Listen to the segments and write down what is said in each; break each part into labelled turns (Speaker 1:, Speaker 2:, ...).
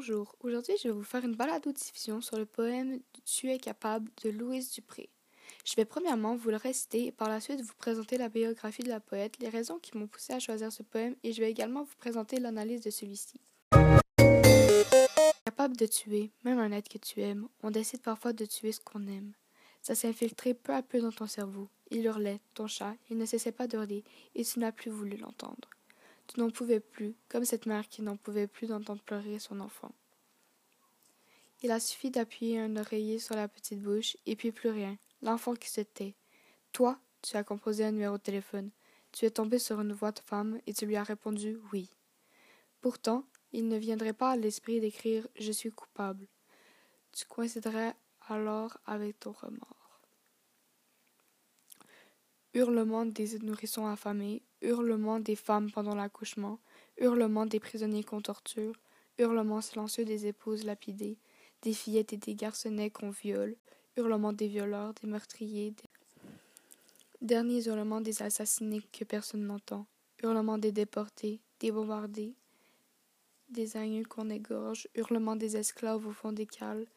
Speaker 1: Bonjour, aujourd'hui je vais vous faire une balado-diffusion sur le poème Tu es capable de Louise Dupré. Je vais premièrement vous le réciter et par la suite vous présenter la biographie de la poète, les raisons qui m'ont poussé à choisir ce poème et je vais également vous présenter l'analyse de celui-ci. Capable de tuer, même un être que tu aimes, on décide parfois de tuer ce qu'on aime. Ça s'est infiltré peu à peu dans ton cerveau. Il hurlait, ton chat, il ne cessait pas d'hurler et tu n'as plus voulu l'entendre. Tu n'en pouvais plus, comme cette mère qui n'en pouvait plus d'entendre pleurer son enfant. Il a suffi d'appuyer un oreiller sur la petite bouche, et puis plus rien. L'enfant qui se. Toi, tu as composé un numéro de téléphone. Tu es tombé sur une voix de femme et tu lui as répondu oui. Pourtant, il ne viendrait pas à l'esprit d'écrire Je suis coupable. Tu coïnciderais alors avec ton remords. Hurlements des nourrissons affamés, hurlements des femmes pendant l'accouchement, hurlements des prisonniers qu'on torture, hurlements silencieux des épouses lapidées, des fillettes et des garçonnets qu'on viole, hurlements des violeurs, des meurtriers, des... derniers hurlements des assassinés que personne n'entend, hurlements des déportés, des bombardés, des agneaux qu'on égorge, hurlements des esclaves au fond des cales,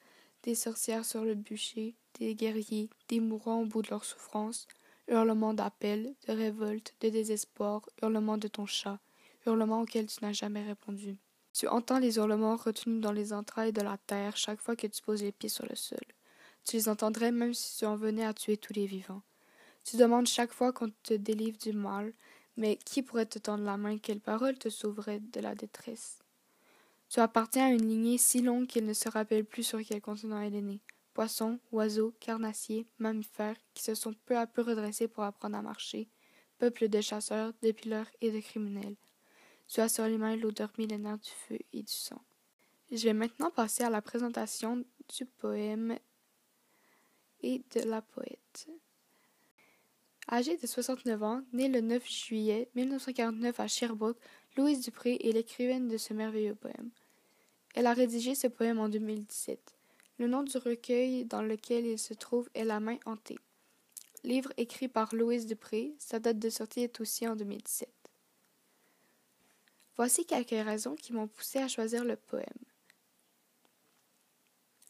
Speaker 1: des sorcières sur le bûcher, des guerriers, des mourants au bout de leur souffrance, hurlements d'appel, de révolte, de désespoir, hurlements de ton chat, hurlements auxquels tu n'as jamais répondu. Tu entends les hurlements retenus dans les entrailles de la terre chaque fois que tu poses les pieds sur le sol. Tu les entendrais même si tu en venais à tuer tous les vivants. Tu demandes chaque fois qu'on te délivre du mal, mais qui pourrait te tendre la main, quelle parole te sauverait de la détresse? Tu appartiens à une lignée si longue qu'il ne se rappelle plus sur quel continent elle est née poissons, oiseaux, carnassiers, mammifères, qui se sont peu à peu redressés pour apprendre à marcher, peuple de chasseurs, de pileurs et de criminels. Tu as sur les mains l'odeur millénaire du feu et du sang. Je vais maintenant passer à la présentation du poème et de la poète. Âgée de 69 ans, née le 9 juillet 1949 à Sherbrooke, Louise Dupré est l'écrivaine de ce merveilleux poème. Elle a rédigé ce poème en 2017. Le nom du recueil dans lequel il se trouve est La main hantée. Livre écrit par Louise Dupré, sa date de sortie est aussi en 2017. Voici quelques raisons qui m'ont poussé à choisir le poème.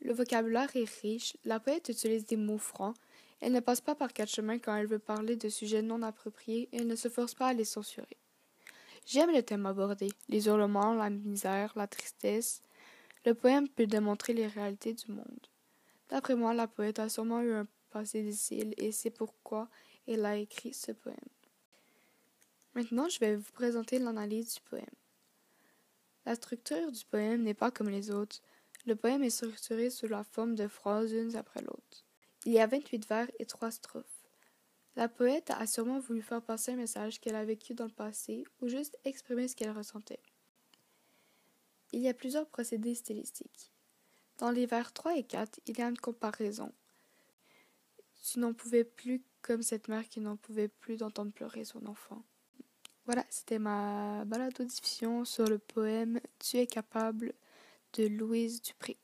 Speaker 1: Le vocabulaire est riche, la poète utilise des mots francs, elle ne passe pas par quatre chemins quand elle veut parler de sujets non appropriés et elle ne se force pas à les censurer. J'aime le thème abordé, les hurlements, la misère, la tristesse, le poème peut démontrer les réalités du monde. D'après moi, la poète a sûrement eu un passé difficile et c'est pourquoi elle a écrit ce poème. Maintenant, je vais vous présenter l'analyse du poème. La structure du poème n'est pas comme les autres. Le poème est structuré sous la forme de phrases unes après l'autre. Il y a 28 vers et trois strophes. La poète a sûrement voulu faire passer un message qu'elle a vécu dans le passé ou juste exprimer ce qu'elle ressentait. Il y a plusieurs procédés stylistiques. Dans les vers 3 et 4, il y a une comparaison. Tu n'en pouvais plus comme cette mère qui n'en pouvait plus d'entendre pleurer son enfant. Voilà, c'était ma balado-diffusion sur le poème Tu es capable de Louise Dupré.